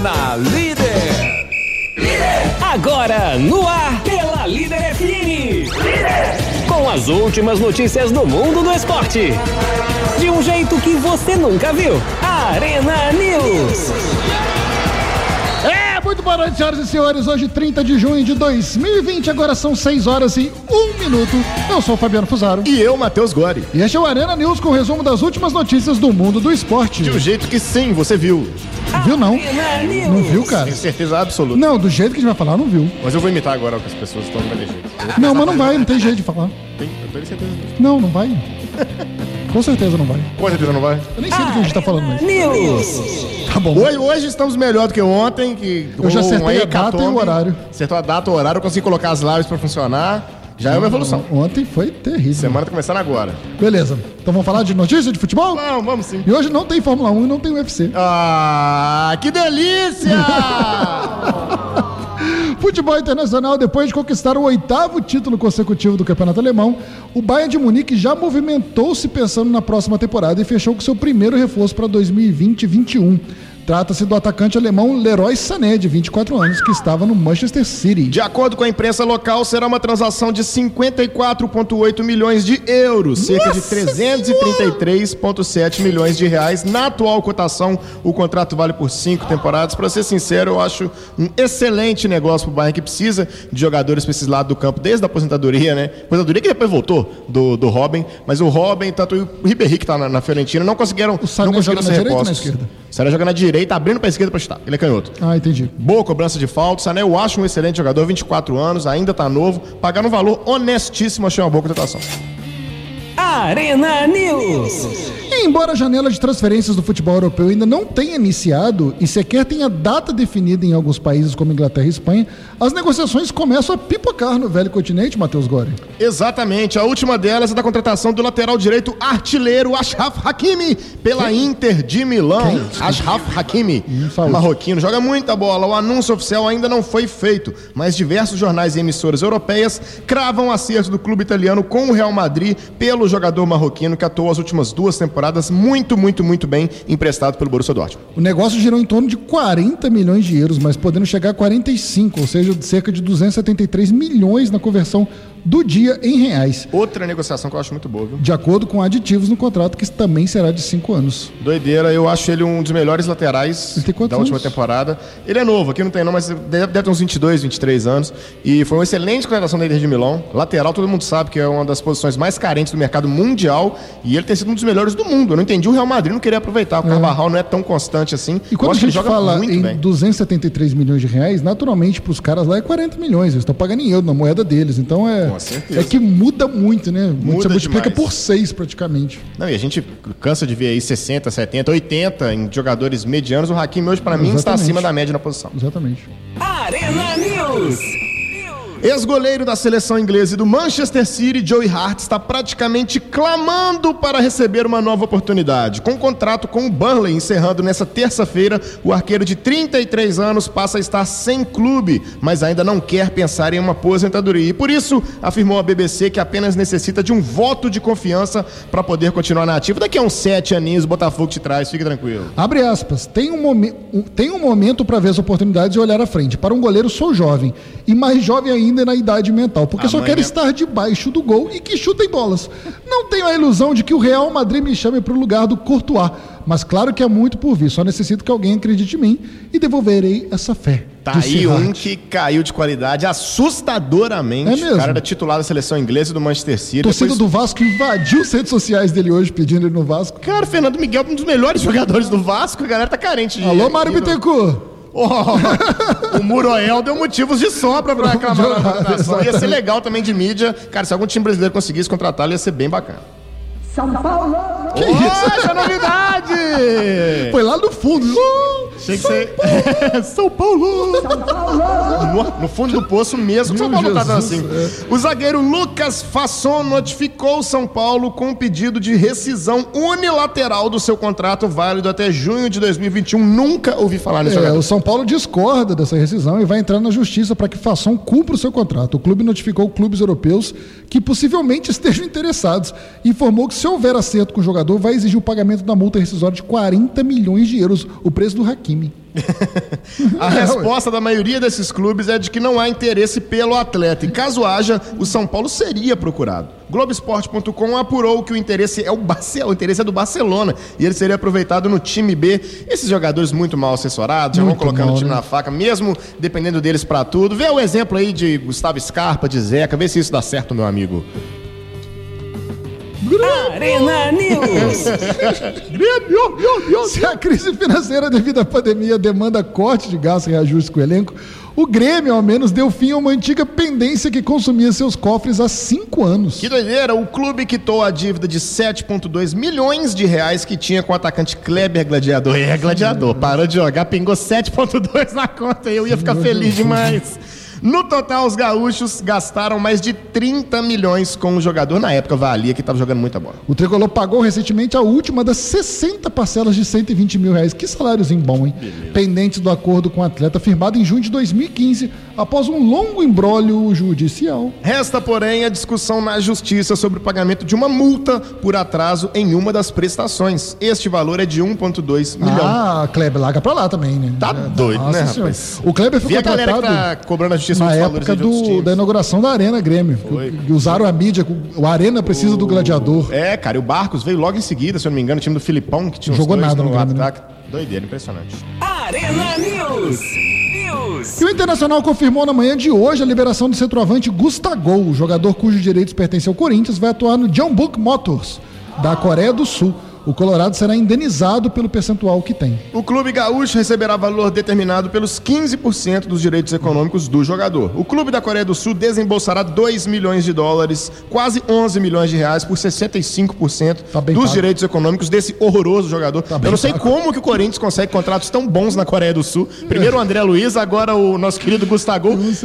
Na líder! Agora, no ar, pela Líder FM. Com as últimas notícias do mundo do esporte. De um jeito que você nunca viu. Arena News. Muito boa noite, senhoras e senhores. Hoje, 30 de junho de 2020, agora são 6 horas e 1 minuto. Eu sou o Fabiano Fusaro. E eu, Matheus Gori. E este é o Arena News com o resumo das últimas notícias do mundo do esporte. De um jeito que sim, você viu. Viu não? Não viu, cara? Tenho certeza absoluta. Não, do jeito que a gente vai falar, não viu. Mas eu vou imitar agora o que as pessoas estão me jeito. Não, mas não vai, não tem jeito de falar. Tem, eu tenho certeza disso. Não, não vai. Com certeza não vai. Com certeza não vai. Eu nem sei do que a gente tá falando mais. News. Tá bom. Hoje, hoje estamos melhor do que ontem. Que Eu já rolou acertei um a data hecatombe. e o horário. Acertou a data, o horário, eu consegui colocar as lives pra funcionar. Já é uma evolução. Ontem foi terrível. Semana tá começando agora. Beleza. Então vamos falar de notícia de futebol? Vamos, vamos sim. E hoje não tem Fórmula 1 e não tem UFC. Ah, que delícia! Futebol internacional, depois de conquistar o oitavo título consecutivo do Campeonato Alemão, o Bayern de Munique já movimentou-se pensando na próxima temporada e fechou com seu primeiro reforço para 2020-21. Trata-se do atacante alemão Leroy Sané, de 24 anos, que estava no Manchester City. De acordo com a imprensa local, será uma transação de 54,8 milhões de euros, cerca de 333,7 milhões de reais. Na atual cotação, o contrato vale por cinco temporadas. Para ser sincero, eu acho um excelente negócio para o Bayern, que precisa de jogadores para esses lados do campo, desde a aposentadoria, né? Aposentadoria que depois voltou do, do Robin, mas o Robin, tanto o Ribéry que está na, na Fiorentina, não conseguiram, não conseguiram ser direita ou na repostos. Sané joga na direita, abrindo para a esquerda para chutar. Ele é canhoto. Ah, entendi. Boa cobrança de falta. Sané, eu acho um excelente jogador, 24 anos, ainda tá novo. Pagar um valor honestíssimo, achei uma boa contratação. Arena News. E embora a janela de transferências do futebol europeu ainda não tenha iniciado e sequer tenha data definida em alguns países como Inglaterra e Espanha, as negociações começam a pipocar no velho continente, Matheus Gore. Exatamente. A última delas é da contratação do lateral direito artilheiro Ashraf Hakimi pela Inter de Milão. Ashraf Hakimi, saúde. marroquino, joga muita bola. O anúncio oficial ainda não foi feito, mas diversos jornais e emissoras europeias cravam o acerto do clube italiano com o Real Madrid pelo jogador marroquino que atuou as últimas duas temporadas muito, muito, muito bem emprestado pelo Borussia Dortmund. O negócio girou em torno de 40 milhões de euros, mas podendo chegar a 45, ou seja, cerca de 273 milhões na conversão do dia em reais, Outra negociação que eu acho muito boa, viu? de acordo com aditivos no contrato, que também será de 5 anos. Doideira, eu acho ele um dos melhores laterais da última anos? temporada. Ele é novo, aqui não tem não, mas deve, ter uns 22, 23 anos. E foi uma excelente contratação da Inter de Milão. Lateral, todo mundo sabe que é uma das posições mais carentes do mercado mundial. E ele tem sido um dos melhores do mundo. Eu não entendi o Real Madrid não querer aproveitar. O Carvajal não é tão constante assim. E quando a gente joga fala em bem. 273 milhões de reais, naturalmente para os caras lá é 40 milhões. Eles estão pagando em euro, na moeda deles. Então é, Com certeza. é que muda muito, né? Muda Você multiplica demais. por 6 praticamente. Não, e a gente cansa de ver aí 60, 70, 80 em jogadores medianos. O Hakimi hoje, para mim, está acima da média na posição. Exatamente. Arena News. Ex-goleiro da seleção inglesa e do Manchester City, Joey Hart, está praticamente clamando para receber uma nova oportunidade. Com o contrato com o Burnley encerrando nessa terça-feira, o arqueiro de 33 anos passa a estar sem clube, mas ainda não quer pensar em uma aposentadoria. E por isso, afirmou a BBC que apenas necessita de um voto de confiança para poder continuar na ativa. Daqui a uns sete aninhos, o Botafogo te traz, fique tranquilo. Abre aspas. Tem um, momen- um- tem um momento para ver as oportunidades e olhar à frente. Para um goleiro, sou jovem. E mais jovem ainda na idade mental. Porque só Amanhã- quero estar debaixo do gol e que chutem bolas. Não tenho a ilusão de que o Real Madrid me chame para o lugar do Courtois. Mas claro que é muito por vir. Só necessito que alguém acredite em mim e devolverei essa fé. Tá aí um Hart. que caiu de qualidade assustadoramente. É mesmo? O cara era titular da seleção inglesa do Manchester City. Torcida Depois- do Vasco invadiu as redes sociais dele hoje pedindo ele no Vasco. Cara, Fernando Miguel, um dos melhores jogadores do Vasco, a galera tá carente de. Alô, Mário Bittencourt. Oh, o Muroel deu motivos de sobra pra reclamar contratação. Ia ser legal também de mídia. Cara, se algum time brasileiro conseguisse contratá-lo, ia ser bem bacana. São Paulo! Que isso? Essa novidade! Foi lá no fundo. Achei que você... São Paulo! São Paulo! No, no fundo do poço mesmo, que São Meu Paulo tá dando Jesus, assim. O zagueiro Lucas Fasson notificou o São Paulo com um pedido de rescisão unilateral do seu contrato válido até junho de 2021. Nunca ouvi falar nesse É, jogador. o São Paulo discorda dessa rescisão e vai entrar na justiça para que Fasson cumpra o seu contrato. O clube notificou clubes europeus que possivelmente estejam interessados e informou que se houver acerto com o jogador, vai exigir o pagamento da multa rescisória de 40 milhões de euros, o preço do Hakimi. A resposta da maioria desses clubes é de que não há interesse pelo atleta. E caso haja, o São Paulo seria procurado. Globoesporte.com apurou que o interesse é o, Barce... o interesse é do Barcelona e ele seria aproveitado no time B. Esses jogadores muito mal assessorados, já vão colocando mal, o time né? na faca, mesmo dependendo deles pra tudo. Vê o exemplo aí de Gustavo Scarpa, de Zeca, vê se isso dá certo, meu amigo. Arena News. Se a crise financeira devido à pandemia demanda corte de gastos e reajuste com o elenco, o Grêmio, ao menos, deu fim a uma antiga pendência que consumia seus cofres há cinco anos. Que doideira, o clube quitou a dívida de 7,2 milhões de reais que tinha com o atacante Kleber Gladiador. É, Gladiador, parou de jogar, pingou 7,2 na conta eu ia ficar feliz demais. No total, os gaúchos gastaram mais de 30 milhões com o jogador, na época valia, que estava jogando muita bola. O Tricolor pagou recentemente a última das 60 parcelas de 120 mil reais. Que saláriozinho bom, hein? Pendentes do acordo com o atleta firmado em junho de 2015, após um longo embrólio judicial. Resta, porém, a discussão na justiça sobre o pagamento de uma multa por atraso em uma das prestações. Este valor é de 1,2 milhão. Ah, Kleber, larga pra lá também, né? Tá É, doido, né, Senhora. rapaz? O Kleber foi Vê a galera que contratado tá cobrando a justiça na época do, da inauguração da Arena Grêmio. Foi. Que usaram a mídia. O Arena precisa do gladiador. É, cara, e o Barcos veio logo em seguida, se eu não me engano, o time do Filipão, que tinha Jogou nada no Grêmio, né? ataque. Doideira, impressionante. Arena News. E o Internacional confirmou na manhã de hoje a liberação do centroavante Gustagol, o jogador cujos direitos pertencem ao Corinthians, vai atuar no Jeonbuk Motors, da Coreia do Sul. O Colorado será indenizado pelo percentual que tem. O clube gaúcho receberá valor determinado pelos 15% dos direitos econômicos do jogador. O clube da Coreia do Sul desembolsará 2 milhões de dólares, quase 11 milhões de reais, por 65% Tá dos pago. direitos econômicos desse horroroso jogador. bem Eu não sei pago. como que o Corinthians consegue contratos tão bons na Coreia do Sul. Primeiro o André Luiz, agora o nosso querido Gustavo.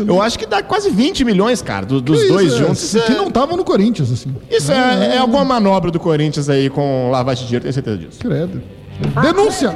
Eu acho que dá quase 20 milhões, cara, do- dos Que dois isso, é, juntos. Isso Que é- não estavam no Corinthians, assim. Isso é, é alguma manobra do Corinthians aí com lavagem dinheiro, tenho certeza disso. Credo. Denúncia!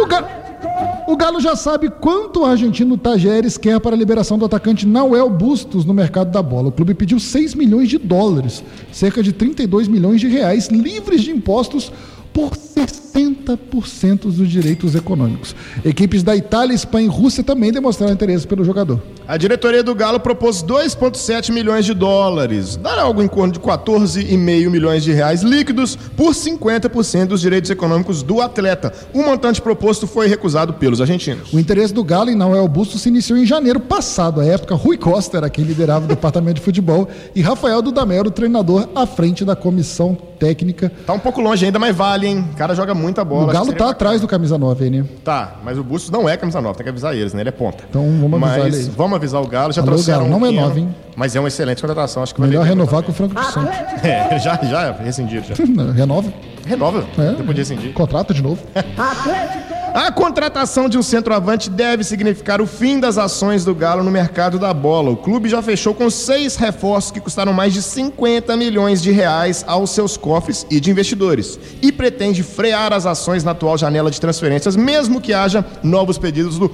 O, Ga- o Galo já sabe quanto o argentino Tajeres quer para a liberação do atacante Nauel Bustos no mercado da bola. O clube pediu 6 milhões de dólares, cerca de 32 milhões de reais, livres de impostos por 60% dos direitos econômicos. Equipes da Itália, Espanha e Rússia também demonstraram interesse pelo jogador. A diretoria do Galo propôs 2,7 milhões de dólares, dar algo em torno de 14,5 milhões de reais líquidos por 50% dos direitos econômicos do atleta. O montante proposto foi recusado pelos argentinos. O interesse do Galo em Nauel Bustos se iniciou em janeiro passado. À época, Rui Costa era quem liderava o departamento de futebol e Rafael Dudamel, o treinador, à frente da comissão técnica. Tá um pouco longe ainda, mas vale, hein? O cara joga muita bola. O Galo tá atrás do camisa 9 aí, né? Tá, mas o Bustos não é camisa nova, tem que avisar eles, né? Ele é ponta. Então, vamos avisar mas vamos avisar o Galo, já Alô, trouxeram Galo, não é Quino, nova, hein? Mas é uma excelente contratação, acho que vai Melhor vender renovar com o Franco de Santos. É, já, já rescindiram, já. Renova. Renova, É. depois de rescindir. Contrata de novo. A contratação de um centroavante deve significar o fim das ações do Galo no mercado da bola. O clube já fechou com seis reforços que custaram mais de 50 milhões de reais aos seus cofres e de investidores. E pretende frear as ações na atual janela de transferências, mesmo que haja novos pedidos do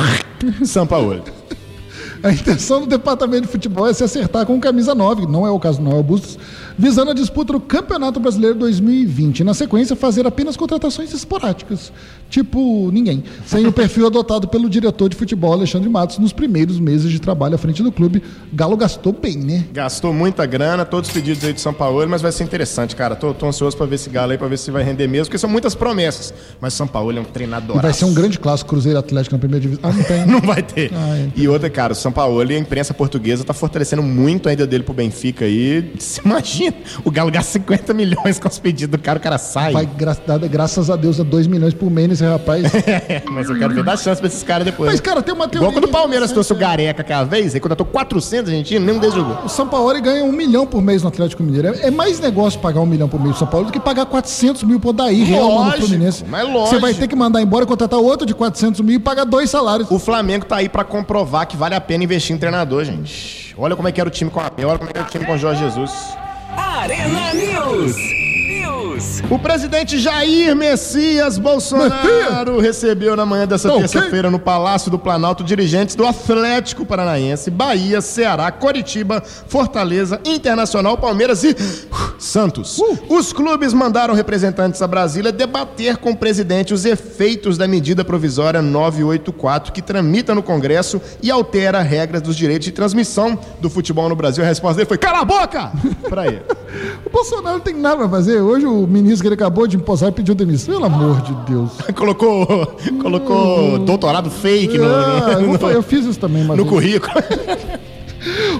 São Paulo. A intenção do departamento de futebol é se acertar com camisa 9, que não é o caso do Noel Bustos, visando a disputa do Campeonato Brasileiro 2020. E, na sequência, fazer apenas contratações esporádicas, tipo ninguém, sem o perfil adotado pelo diretor de futebol Alexandre Matos nos primeiros meses de trabalho à frente do clube. Galo gastou bem, né? Gastou muita grana, todos os pedidos aí de São Paulo, mas vai ser interessante, cara. Tô, tô ansioso pra ver esse Galo aí, pra ver se vai render mesmo, porque são muitas promessas. Mas São Paulo é um treinador. Vai ser um grande clássico Cruzeiro Atlético na primeira divisão. Ah, não tem. Não vai ter. Ah, é. E outra, cara, o São Paulo e a imprensa portuguesa tá fortalecendo muito ainda dele pro Benfica aí. Você imagina, o Galo gasta 50 milhões com os pedidos do cara, o cara sai. Vai, gra graças a Deus, a 2 milhões por mês rapaz. Mas eu quero ver dar chance pra esses caras depois. Mas, cara, tem uma teoria. Igual quando o Palmeiras que- trouxe o Gareca aquela vez, aí contratou 400 argentinos, nenhum deles jogou. O São Paulo ganha um milhão por mês no Atlético Mineiro. É, é mais negócio pagar um milhão por mês no São Paulo do que pagar 400 mil por daí, Real no Fluminense. mas lógico. Você vai ter que mandar embora e contratar outro de 400 mil e pagar dois salários. O Flamengo tá aí pra comprovar que vale a pena investir em treinador, gente. Olha como é que era o time com a olha como é que era o time com o Jorge Jesus. Arena News. News. O presidente Jair Messias Bolsonaro recebeu na manhã dessa Tá ok. terça-feira no Palácio do Planalto dirigentes do Atlético Paranaense, Bahia, Ceará, Coritiba, Fortaleza, Internacional, Palmeiras e uh, Santos. Os clubes mandaram representantes a Brasília debater com o presidente os efeitos da medida provisória 984 que tramita no Congresso e altera regras dos direitos de transmissão do futebol no Brasil. A resposta dele foi: cala a boca! pra ele. O Bolsonaro não tem nada pra fazer. Hoje o ministro que ele acabou de imposar pediu demissão. Pelo amor de Deus. colocou colocou doutorado fake no, Ah, no, eu fa- eu fiz isso também, mas no currículo.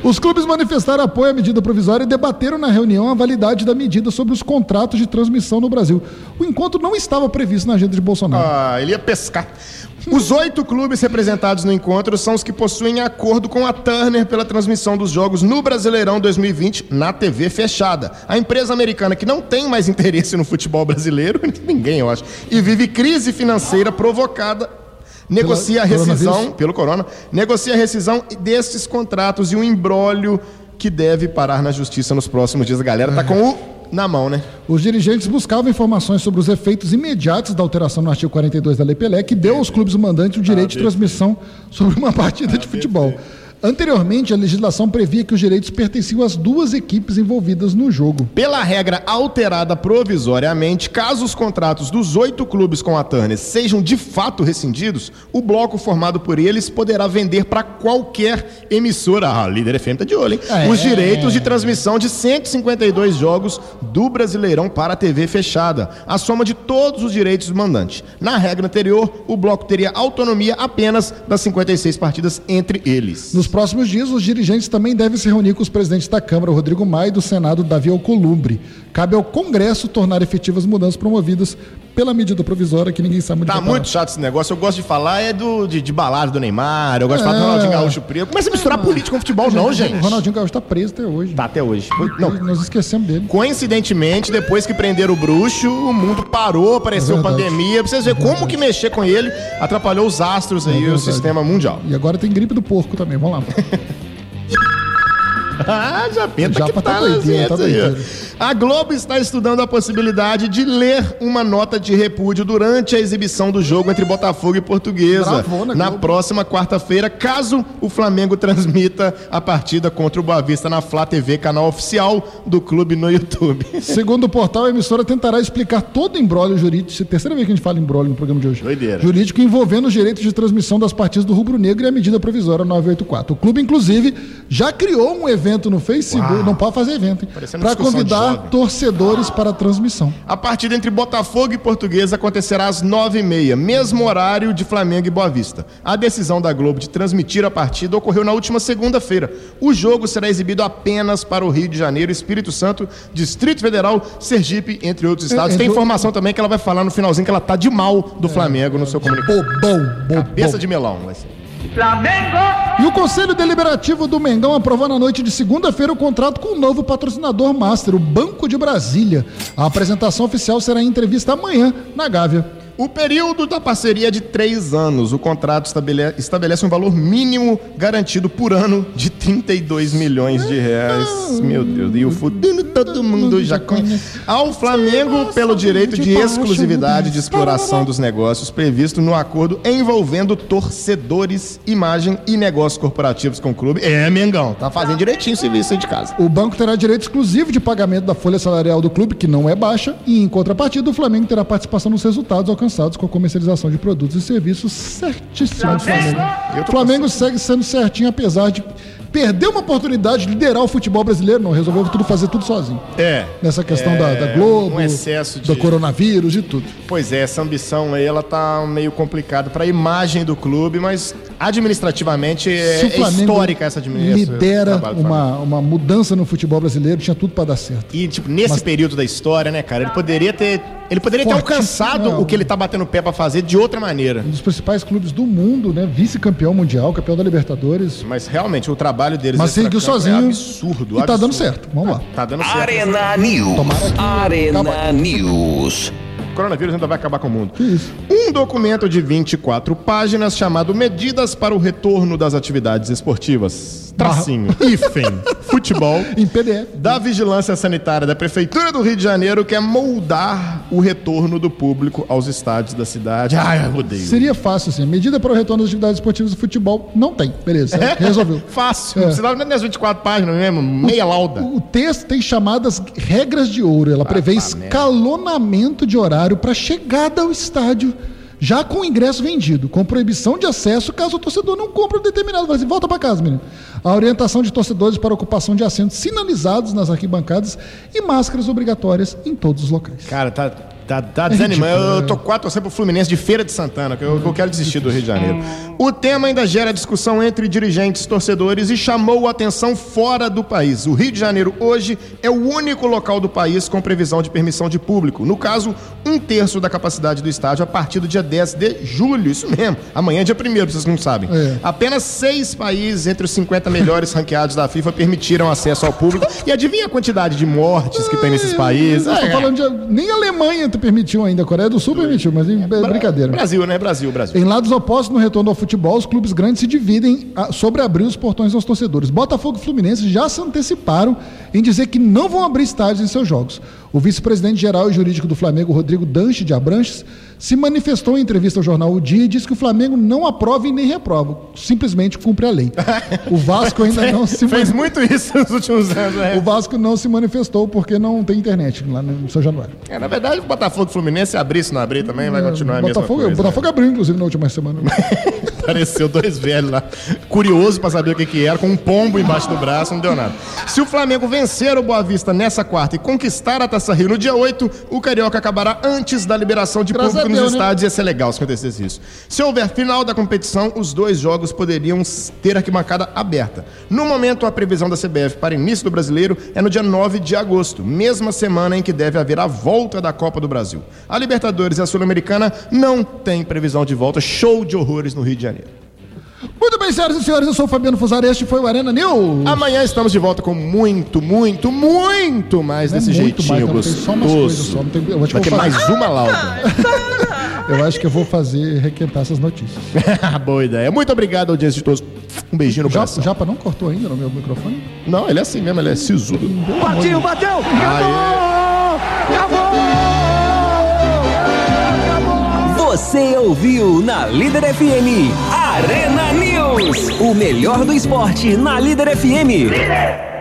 Os clubes manifestaram apoio à medida provisória e debateram na reunião a validade da medida sobre os contratos de transmissão no Brasil. O encontro não estava previsto na agenda de Bolsonaro. Ah, ele ia pescar. Os oito clubes representados no encontro são os que possuem acordo com a Turner pela transmissão dos jogos no Brasileirão 2020 na TV fechada. A empresa americana que não tem mais interesse no futebol brasileiro, ninguém eu acho, e vive crise financeira provocada, negocia a rescisão, pelo corona, negocia a rescisão destes contratos e um embrólio que deve parar na justiça nos próximos dias. A galera tá com o na mão, né? Os dirigentes buscavam informações sobre os efeitos imediatos da alteração no artigo 42 da Lei Pelé, que deu aos clubes mandantes o direito de transmissão sobre uma partida de futebol. Anteriormente, a legislação previa que os direitos pertenciam às duas equipes envolvidas no jogo. Pela regra alterada provisoriamente, caso os contratos dos oito clubes com a Turner sejam de fato rescindidos, o bloco formado por eles poderá vender para qualquer emissora, a Líder FM tá de olho, hein? É. Os direitos de transmissão de 152 jogos do Brasileirão para a TV fechada, a soma de todos os direitos do mandante. Na regra anterior, o bloco teria autonomia apenas das 56 partidas entre eles. Nos próximos dias, os dirigentes também devem se reunir com os presidentes da Câmara, Rodrigo Maia, e do Senado, Davi Alcolumbre. Cabe ao Congresso tornar efetivas mudanças promovidas pela medida provisória, que ninguém sabe onde Tá muito chato esse negócio. Eu gosto de falar é do, de, de balada do Neymar, eu gosto de falar do É. Ronaldinho Gaúcho Preto. Começa a misturar política com futebol, não, gente. O Ronaldinho Gaúcho está preso até hoje. Tá até hoje. Não, Nós esquecemos dele. coincidentemente, depois que prenderam o bruxo, o mundo parou, apareceu É verdade. pandemia. Pra vocês verem como que mexer com ele atrapalhou os astros aí, o É verdade. sistema mundial. E agora tem gripe do porco também. Vamos lá. Ah, já Já que tá tá, doideira, nas tá doideira. A Globo está estudando a possibilidade de ler uma nota de repúdio durante a exibição do jogo entre Botafogo e Portuguesa Bravou na na Globo. próxima quarta-feira, caso o Flamengo transmita a partida contra o Boa Vista na Flá TV, canal oficial do clube no YouTube. Segundo o portal, a emissora tentará explicar todo o embrólio jurídico. Terceira vez que a gente fala embrólio no programa de hoje. Doideira. Jurídico envolvendo os direitos de transmissão das partidas do Rubro Negro e a medida provisória 984. O clube, inclusive, já criou um evento no Facebook. Uau. Não pode fazer evento, Para convidar torcedores para a transmissão. A partida entre Botafogo e Portuguesa acontecerá às nove e meia, mesmo horário de Flamengo e Boa Vista. A decisão da Globo de transmitir a partida ocorreu na última segunda-feira. O jogo será exibido apenas para o Rio de Janeiro, Espírito Santo, Distrito Federal, Sergipe, entre outros estados. É, Tem é, informação também que ela vai falar no finalzinho que ela tá de mal do Flamengo no seu comunicado. Bobão, bobão. Cabeça de melão, vai ser. E o Conselho Deliberativo do Mengão aprovou na noite de segunda-feira o contrato com o novo patrocinador master, o Banco de Brasília. A apresentação oficial será em entrevista amanhã na Gávea. O período da parceria é de três anos. O contrato estabele- estabelece um valor mínimo garantido por ano de 32 milhões de reais. Meu Deus, e o futuro todo mundo já conhece. Ao Flamengo, pelo direito de exclusividade de exploração dos negócios previsto no acordo envolvendo torcedores, imagem e negócios corporativos com o clube. É, Mengão, tá fazendo direitinho o serviço aí de casa. O banco terá direito exclusivo de pagamento da folha salarial do clube, que não é baixa, e em contrapartida, o Flamengo terá participação nos resultados alcançados com a comercialização de produtos e serviços certíssimo do Flamengo. O Flamengo segue sendo certinho, apesar de perder uma oportunidade de liderar o futebol brasileiro, não, resolveu tudo fazer tudo sozinho. É. Nessa questão É, da, da Globo, um excesso de- do coronavírus e tudo. Pois é, essa ambição aí, ela tá meio complicada para a imagem do clube, mas administrativamente é, é histórica essa administração. lidera uma, uma mudança no futebol brasileiro, tinha tudo para dar certo. E, tipo, nesse Mas- período da história, né, cara, ele poderia ter. Ele poderia ter Forte- alcançado não. o que ele tá batendo o pé pra fazer de outra maneira. Um dos principais clubes do mundo, né? Vice-campeão mundial, campeão da Libertadores. Mas realmente, o trabalho deles Mas seguiu extracampo sozinho. é absurdo. E tá absurdo. dando certo. Vamos lá. Tá dando certo. Arena News. Arena News. O coronavírus ainda vai acabar com o mundo. Um documento de 24 páginas chamado Medidas para o Retorno das Atividades Esportivas tracinho, hífen, futebol, Em PDF. da Vigilância Sanitária da Prefeitura do Rio de Janeiro quer moldar o retorno do público aos estádios da cidade. Ai, eu odeio. Seria fácil, assim. Medida para o retorno das atividades esportivas do futebol não tem. Beleza, resolveu. Fácil. É. Não precisava nem das 24 páginas mesmo, meia lauda. O texto tem chamadas regras de ouro. Ela prevê pá, escalonamento de horário para chegada ao estádio, já com o ingresso vendido, com proibição de acesso caso o torcedor não compre um determinado. Assim, volta para casa, menino. A orientação de torcedores para ocupação de assentos sinalizados nas arquibancadas e máscaras obrigatórias em todos os locais. Cara, tá, tá, tá desanimando. Eu né? tô quase torcendo pro Fluminense de Feira de Santana, que eu, que eu quero desistir do Rio de Janeiro. O tema ainda gera discussão entre dirigentes torcedores e chamou a atenção fora do país. O Rio de Janeiro hoje é o único local do país com previsão de permissão de público. No caso, um terço da capacidade do estádio a partir do dia 10 de julho. Isso mesmo. Amanhã é dia 1 vocês não sabem. É. Apenas seis países entre os 50 melhores ranqueados da FIFA permitiram acesso ao público. E adivinha a quantidade de mortes que tem nesses países? É, falando de, nem a Alemanha permitiu ainda, a Coreia do Sul permitiu, mas é brincadeira. Brasil, né? Brasil, Brasil. Em lados opostos no retorno ao futebol, os clubes grandes se dividem ah, sobre abrir os portões aos torcedores. Botafogo e Fluminense já se anteciparam em dizer que não vão abrir estádios em seus jogos. O vice-presidente geral e jurídico do Flamengo, Rodrigo Danche de Abranches, se manifestou em entrevista ao jornal O Dia e disse que o Flamengo não aprova e nem reprova, simplesmente cumpre a lei. O Vasco ainda não se Fez mani- muito isso nos últimos anos, né? o Vasco não se manifestou porque não tem internet lá no São Januário. É, na verdade, o Botafogo Fluminense, se abrir, se não abrir também, vai continuar a mesma Botafogo, coisa. o Botafogo abriu, inclusive, na última semana. Apareceu dois velhos lá, curioso pra saber o que que era, com um pombo embaixo do braço, não deu nada. Se o Flamengo vencer o Boa Vista nessa quarta e conquistar a Taça Rio no dia 8, o Carioca acabará antes da liberação de Graças público a nos Deus, né? estádios. Ia ser legal se acontecesse isso. Se houver final da competição, os dois jogos poderiam ter arquibancada aberta. No momento, a previsão da CBF para início do brasileiro é no dia 9 de agosto, mesma semana em que deve haver a volta da Copa do Brasil. A Libertadores e a Sul-Americana não têm previsão de volta. Show de horrores no Rio de Janeiro. Muito bem, senhoras e senhores, eu sou o Fabiano Fusari, este foi o Arena News. Amanhã estamos de volta com muito, muito, muito mais Não é desse muito jeitinho mais, só umas gostoso. coisas só, não tem- eu acho que Vai eu ter vou fazer- mais uma lauda. Eu acho que eu vou fazer requentar essas notícias. Boa ideia. Muito obrigado, audiência de todos. Um beijinho no Já, coração. Japa não cortou ainda no meu microfone? Não, ele é assim mesmo, ele é sisudo. Partiu, bateu! Você ouviu na Líder FM Arena News. O melhor do esporte na Líder FM.